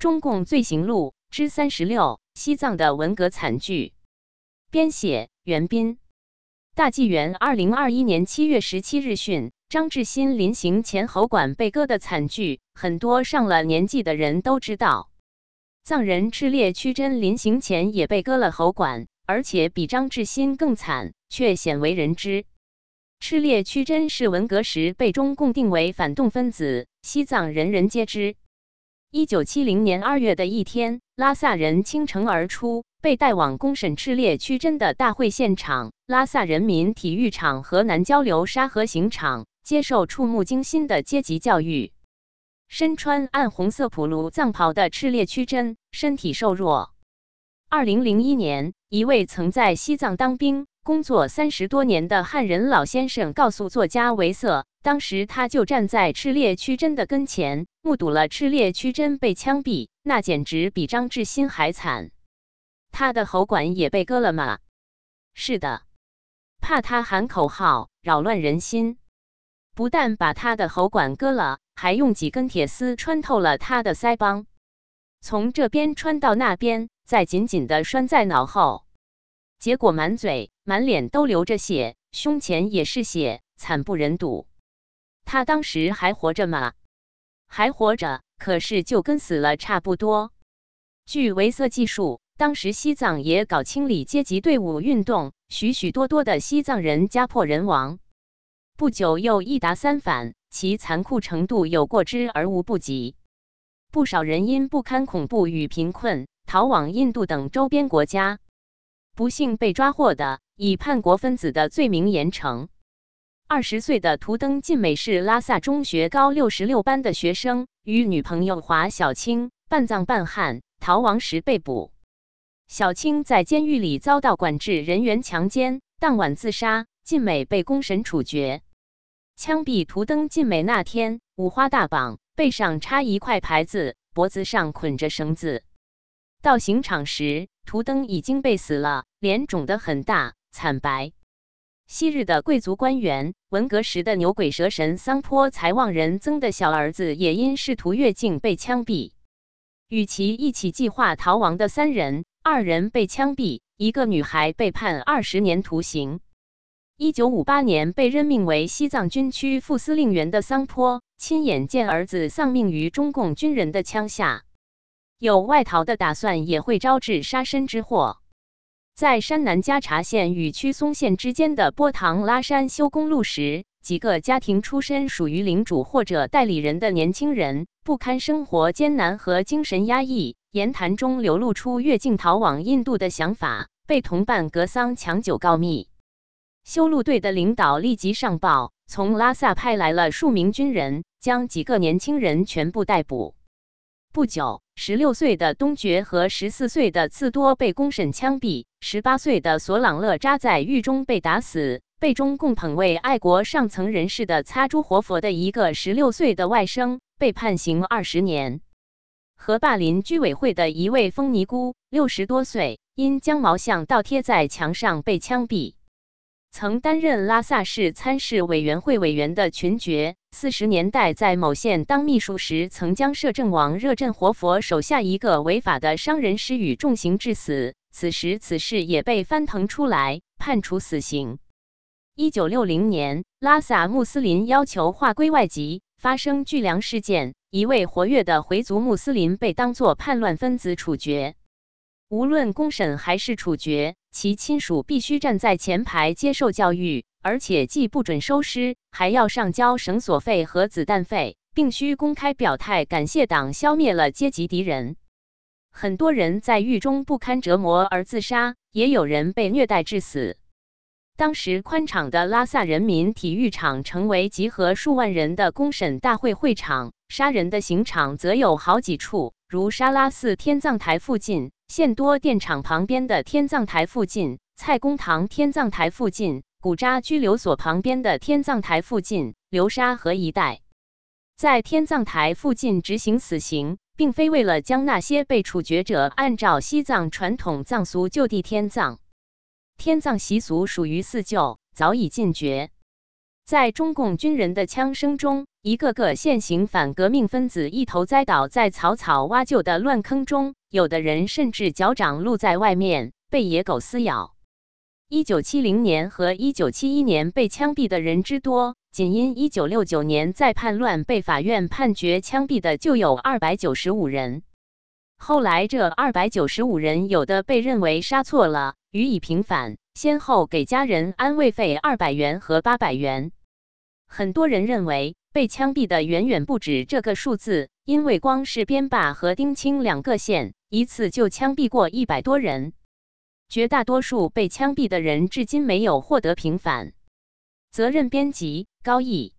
中共罪行录之三十六：西藏的文革惨剧。编写：袁斌。大纪元二零二一年七月十七日讯，张志新临行前喉管被割的惨剧，很多上了年纪的人都知道。藏人赤烈屈真临行前也被割了喉管，而且比张志新更惨，却鲜为人知。赤烈屈真是文革时被中共定为反动分子，西藏人人皆知。一九七零年二月的一天，拉萨人倾城而出，被带往公审赤烈屈真的大会现场——拉萨人民体育场河南交流沙河刑场，接受触目惊心的阶级教育。身穿暗红色普鲁藏袍的赤烈屈真，身体瘦弱。二零零一年，一位曾在西藏当兵。工作三十多年的汉人老先生告诉作家维瑟，当时他就站在赤烈屈真的跟前，目睹了赤烈屈真被枪毙，那简直比张志新还惨。他的喉管也被割了吗？是的，怕他喊口号扰乱人心，不但把他的喉管割了，还用几根铁丝穿透了他的腮帮，从这边穿到那边，再紧紧地拴在脑后。结果满嘴、满脸都流着血，胸前也是血，惨不忍睹。他当时还活着吗？还活着，可是就跟死了差不多。据维瑟记述，当时西藏也搞清理阶级队伍运动，许许多多的西藏人家破人亡。不久又一达三反，其残酷程度有过之而无不及。不少人因不堪恐怖与贫困，逃往印度等周边国家。不幸被抓获的，以叛国分子的罪名严惩。二十岁的图登进美是拉萨中学高六十六班的学生，与女朋友华小青半藏半汉逃亡时被捕。小青在监狱里遭到管制人员强奸，当晚自杀。进美被公审处决。枪毙图登进美那天，五花大绑，背上插一块牌子，脖子上捆着绳子。到刑场时，图登已经被死了，脸肿得很大，惨白。昔日的贵族官员，文革时的牛鬼蛇神桑坡财旺人曾的小儿子，也因试图越境被枪毙。与其一起计划逃亡的三人，二人被枪毙，一个女孩被判二十年徒刑。一九五八年被任命为西藏军区副司令员的桑坡，亲眼见儿子丧命于中共军人的枪下。有外逃的打算，也会招致杀身之祸。在山南加查县与曲松县之间的波塘拉山修公路时，几个家庭出身属于领主或者代理人的年轻人，不堪生活艰难和精神压抑，言谈中流露出越境逃往印度的想法，被同伴格桑抢救告密。修路队的领导立即上报，从拉萨派来了数名军人，将几个年轻人全部逮捕。不久，十六岁的东觉和十四岁的次多被公审枪毙，十八岁的索朗勒扎在狱中被打死，被中共捧为爱国上层人士的擦珠活佛的一个十六岁的外甥被判刑二十年。和霸林居委会的一位风尼姑，六十多岁，因将毛像倒贴在墙上被枪毙。曾担任拉萨市参事委员会委员的群爵，四十年代在某县当秘书时，曾将摄政王热振活佛手下一个违法的商人施予重刑致死。此时此事也被翻腾出来，判处死刑。一九六零年，拉萨穆斯林要求划归外籍，发生巨粮事件，一位活跃的回族穆斯林被当作叛乱分子处决。无论公审还是处决，其亲属必须站在前排接受教育，而且既不准收尸，还要上交绳索费和子弹费，并需公开表态感谢党消灭了阶级敌人。很多人在狱中不堪折磨而自杀，也有人被虐待致死。当时宽敞的拉萨人民体育场成为集合数万人的公审大会会场，杀人的刑场则有好几处，如沙拉寺天葬台附近。现多电厂旁边的天葬台附近，蔡公堂天葬台附近，古扎拘留所旁边的天葬台附近，流沙河一带，在天葬台附近执行死刑，并非为了将那些被处决者按照西藏传统藏俗就地天葬。天葬习俗属于四旧，早已禁绝。在中共军人的枪声中，一个个现行反革命分子一头栽倒在草草挖就的乱坑中，有的人甚至脚掌露在外面，被野狗撕咬。一九七零年和一九七一年被枪毙的人之多，仅因一九六九年在叛乱被法院判决枪毙的就有二百九十五人。后来这二百九十五人，有的被认为杀错了，予以平反，先后给家人安慰费二百元和八百元。很多人认为被枪毙的远远不止这个数字，因为光是边坝和丁青两个县，一次就枪毙过一百多人。绝大多数被枪毙的人至今没有获得平反。责任编辑：高毅。